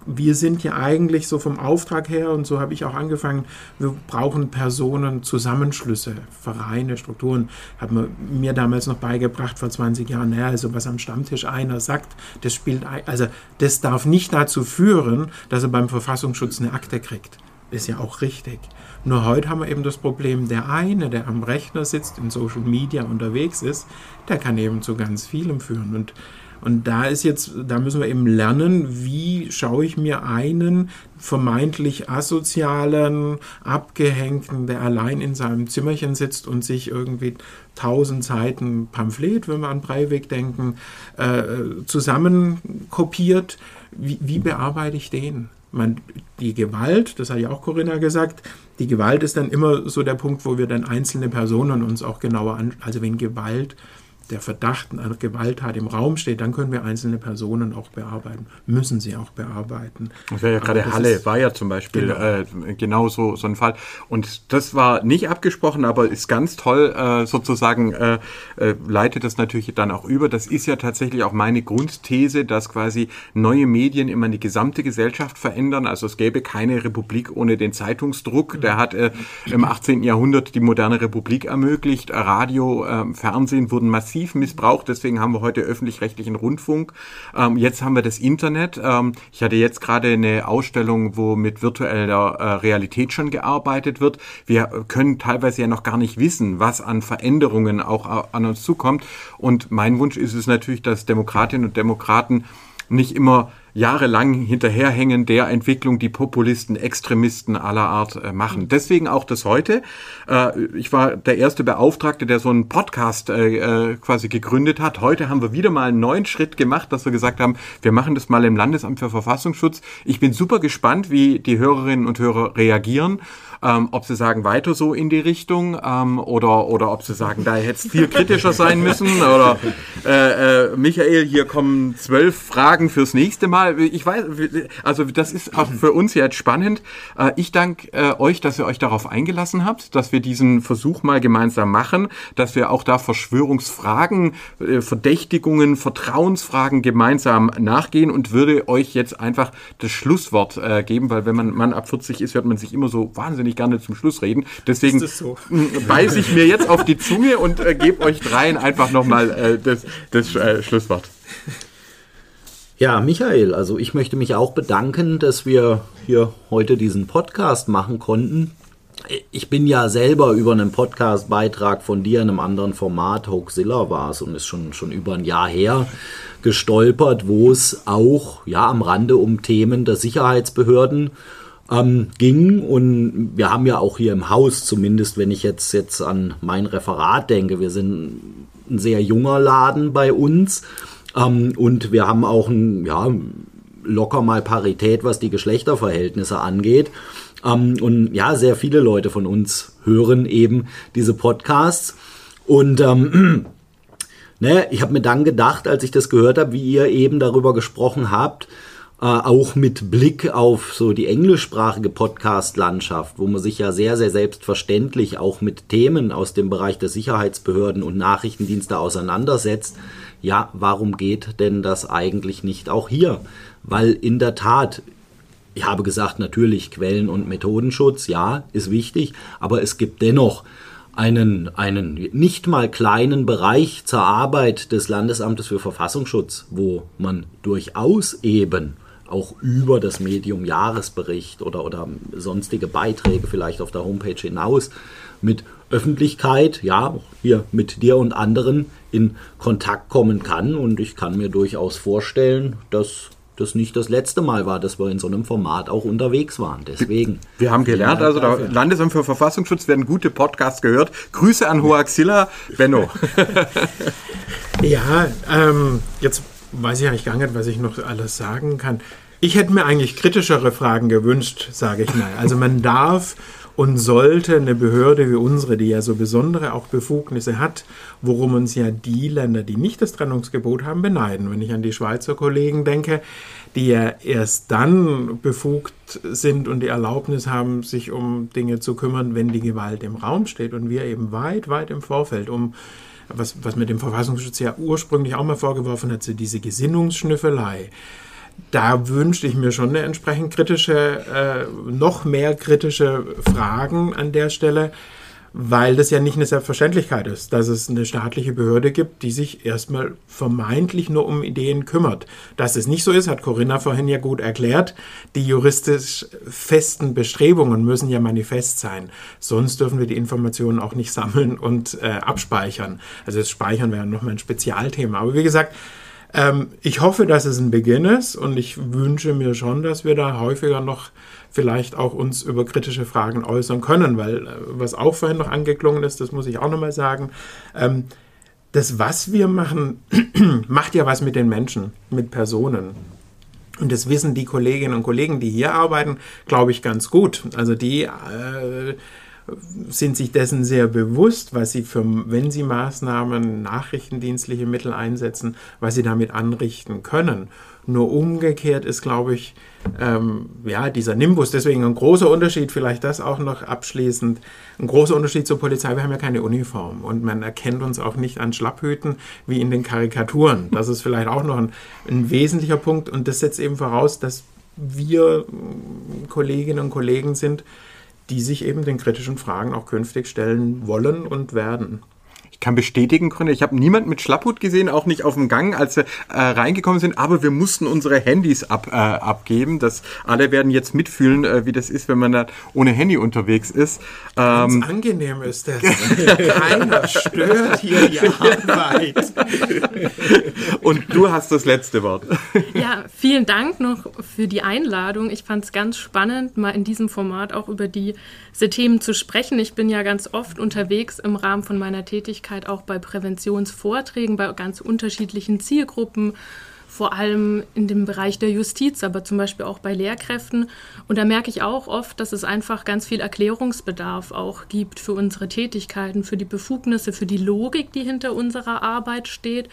wir sind ja eigentlich so vom Auftrag her, und so habe ich auch angefangen, wir brauchen Personen, Zusammenschlüsse, Vereine, Strukturen. Hat man mir damals noch beigebracht vor 20 Jahren, naja, also was am Stammtisch einer sagt, das spielt, also das darf nicht dazu führen, dass er beim Verfassungsschutz eine Akte kriegt. Ist ja auch richtig. Nur heute haben wir eben das Problem, der eine, der am Rechner sitzt, in Social Media unterwegs ist, der kann eben zu ganz vielem führen. Und und da ist jetzt, da müssen wir eben lernen, wie schaue ich mir einen vermeintlich asozialen, abgehängten, der allein in seinem Zimmerchen sitzt und sich irgendwie tausend Seiten Pamphlet, wenn wir an Breivik denken, äh, zusammenkopiert. Wie, wie bearbeite ich den? Man, die Gewalt, das hat ja auch Corinna gesagt, die Gewalt ist dann immer so der Punkt, wo wir dann einzelne Personen uns auch genauer an, also wenn Gewalt der Verdacht einer Gewalttat im Raum steht, dann können wir einzelne Personen auch bearbeiten, müssen sie auch bearbeiten. Das wäre ja gerade Halle, ist, war ja zum Beispiel genau, äh, genau so, so ein Fall. Und das war nicht abgesprochen, aber ist ganz toll, äh, sozusagen äh, äh, leitet das natürlich dann auch über. Das ist ja tatsächlich auch meine Grundthese, dass quasi neue Medien immer die gesamte Gesellschaft verändern. Also es gäbe keine Republik ohne den Zeitungsdruck. Der hat äh, im 18. Jahrhundert die moderne Republik ermöglicht. Radio, äh, Fernsehen wurden massiv massiv missbraucht. Deswegen haben wir heute öffentlich-rechtlichen Rundfunk. Ähm, jetzt haben wir das Internet. Ähm, ich hatte jetzt gerade eine Ausstellung, wo mit virtueller äh, Realität schon gearbeitet wird. Wir können teilweise ja noch gar nicht wissen, was an Veränderungen auch an uns zukommt. Und mein Wunsch ist es natürlich, dass Demokratinnen und Demokraten nicht immer jahrelang hinterherhängen der Entwicklung, die Populisten, Extremisten aller Art äh, machen. Deswegen auch das heute. Äh, ich war der erste Beauftragte, der so einen Podcast äh, quasi gegründet hat. Heute haben wir wieder mal einen neuen Schritt gemacht, dass wir gesagt haben, wir machen das mal im Landesamt für Verfassungsschutz. Ich bin super gespannt, wie die Hörerinnen und Hörer reagieren ähm, ob sie sagen, weiter so in die Richtung ähm, oder, oder ob sie sagen, da hätte es viel kritischer sein müssen oder äh, äh, Michael, hier kommen zwölf Fragen fürs nächste Mal. Ich weiß, also das ist auch für uns jetzt spannend. Äh, ich danke äh, euch, dass ihr euch darauf eingelassen habt, dass wir diesen Versuch mal gemeinsam machen, dass wir auch da Verschwörungsfragen, äh, Verdächtigungen, Vertrauensfragen gemeinsam nachgehen und würde euch jetzt einfach das Schlusswort äh, geben, weil wenn man Mann ab 40 ist, hört man sich immer so wahnsinnig wahnsinnig gerne zum Schluss reden. Deswegen so? beiße ich mir jetzt auf die Zunge und äh, gebe euch dreien einfach nochmal äh, das, das äh, Schlusswort. Ja, Michael, also ich möchte mich auch bedanken, dass wir hier heute diesen Podcast machen konnten. Ich bin ja selber über einen Podcast-Beitrag von dir in einem anderen Format, Hoaxilla war es und ist schon, schon über ein Jahr her, gestolpert, wo es auch ja am Rande um Themen der Sicherheitsbehörden ähm, ging. Und wir haben ja auch hier im Haus, zumindest wenn ich jetzt, jetzt an mein Referat denke, wir sind ein sehr junger Laden bei uns. Ähm, und wir haben auch ein, ja, locker mal Parität, was die Geschlechterverhältnisse angeht. Ähm, und ja, sehr viele Leute von uns hören eben diese Podcasts. Und ähm, ne, ich habe mir dann gedacht, als ich das gehört habe, wie ihr eben darüber gesprochen habt, äh, auch mit Blick auf so die englischsprachige Podcast-Landschaft, wo man sich ja sehr, sehr selbstverständlich auch mit Themen aus dem Bereich der Sicherheitsbehörden und Nachrichtendienste auseinandersetzt. Ja, warum geht denn das eigentlich nicht auch hier? Weil in der Tat Ich habe gesagt, natürlich Quellen- und Methodenschutz, ja, ist wichtig, aber es gibt dennoch einen, einen nicht mal kleinen Bereich zur Arbeit des Landesamtes für Verfassungsschutz, wo man durchaus eben auch über das Medium Jahresbericht oder, oder sonstige Beiträge vielleicht auf der Homepage hinaus mit Öffentlichkeit, ja, hier mit dir und anderen in Kontakt kommen kann. Und ich kann mir durchaus vorstellen, dass das nicht das letzte Mal war, dass wir in so einem Format auch unterwegs waren. Deswegen. Wir haben gelernt, also der Landesamt für Verfassungsschutz werden gute Podcasts gehört. Grüße an Hoaxilla, Benno. ja, ähm, jetzt weiß ich eigentlich gar nicht, was ich noch alles sagen kann. Ich hätte mir eigentlich kritischere Fragen gewünscht, sage ich mal. Also man darf und sollte eine Behörde wie unsere, die ja so besondere auch Befugnisse hat, worum uns ja die Länder, die nicht das Trennungsgebot haben, beneiden. Wenn ich an die Schweizer Kollegen denke, die ja erst dann befugt sind und die Erlaubnis haben, sich um Dinge zu kümmern, wenn die Gewalt im Raum steht und wir eben weit, weit im Vorfeld um was, was mir dem Verfassungsschutz ja ursprünglich auch mal vorgeworfen hat, so diese Gesinnungsschnüffelei. Da wünschte ich mir schon eine entsprechend kritische, äh, noch mehr kritische Fragen an der Stelle, weil das ja nicht eine Selbstverständlichkeit ist, dass es eine staatliche Behörde gibt, die sich erstmal vermeintlich nur um Ideen kümmert. Dass es nicht so ist, hat Corinna vorhin ja gut erklärt. Die juristisch festen Bestrebungen müssen ja manifest sein. Sonst dürfen wir die Informationen auch nicht sammeln und äh, abspeichern. Also das Speichern wäre nochmal ein Spezialthema. Aber wie gesagt, ähm, ich hoffe, dass es ein Beginn ist und ich wünsche mir schon, dass wir da häufiger noch vielleicht auch uns über kritische Fragen äußern können, weil äh, was auch vorhin noch angeklungen ist, das muss ich auch nochmal sagen, ähm, das, was wir machen, macht ja was mit den Menschen, mit Personen. Und das wissen die Kolleginnen und Kollegen, die hier arbeiten, glaube ich, ganz gut. Also die äh, sind sich dessen sehr bewusst, was sie für, wenn sie Maßnahmen, nachrichtendienstliche Mittel einsetzen, was sie damit anrichten können. Nur umgekehrt ist, glaube ich, ähm, ja, dieser Nimbus, deswegen ein großer Unterschied, vielleicht das auch noch abschließend, ein großer Unterschied zur Polizei, wir haben ja keine Uniform und man erkennt uns auch nicht an Schlapphüten wie in den Karikaturen. Das ist vielleicht auch noch ein, ein wesentlicher Punkt und das setzt eben voraus, dass wir Kolleginnen und Kollegen sind, die sich eben den kritischen Fragen auch künftig stellen wollen und werden. Ich kann bestätigen, Gründer, ich habe niemanden mit Schlapphut gesehen, auch nicht auf dem Gang, als wir äh, reingekommen sind, aber wir mussten unsere Handys ab, äh, abgeben. Das, alle werden jetzt mitfühlen, äh, wie das ist, wenn man da ohne Handy unterwegs ist. Ähm, Ganz angenehm ist das. Keiner stört hier die Arbeit. Und du hast das letzte Wort. Ja, vielen Dank noch für die Einladung. Ich fand es ganz spannend, mal in diesem Format auch über diese Themen zu sprechen. Ich bin ja ganz oft unterwegs im Rahmen von meiner Tätigkeit Tätigkeit auch bei Präventionsvorträgen, bei ganz unterschiedlichen Zielgruppen, vor allem in dem Bereich der Justiz, aber zum Beispiel auch bei Lehrkräften. Und da merke ich auch oft, dass es einfach ganz viel Erklärungsbedarf auch gibt für unsere Tätigkeiten, für die Befugnisse, für die Logik, die hinter unserer Arbeit steht.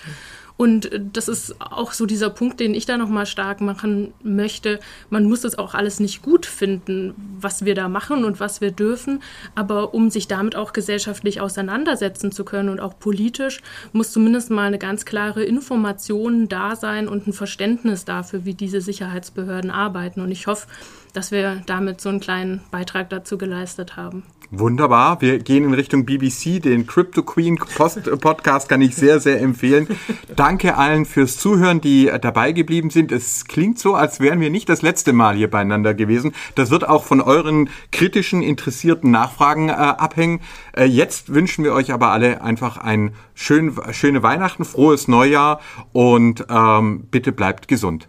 Und äh, das ist auch so dieser Punkt, den ich da nochmal stark machen möchte. Man muss es auch alles nicht gut finden, was wir da machen und was wir dürfen. Aber um sich damit auch gesellschaftlich auseinandersetzen zu können und auch politisch, muss zumindest mal eine ganz klare Information da sein und ein Verständnis dafür, wie diese Sicherheitsbehörden arbeiten. Und ich hoffe, dass wir damit so einen kleinen Beitrag dazu geleistet haben. Wunderbar. Wir gehen in Richtung BBC. Den Crypto Queen Post Podcast kann ich sehr, sehr empfehlen. Danke allen fürs Zuhören, die dabei geblieben sind. Es klingt so, als wären wir nicht das letzte Mal hier beieinander gewesen. Das wird auch von euren kritischen, interessierten Nachfragen äh, abhängen. Äh, jetzt wünschen wir euch aber alle einfach ein schön, schöne Weihnachten, frohes Neujahr und ähm, bitte bleibt gesund.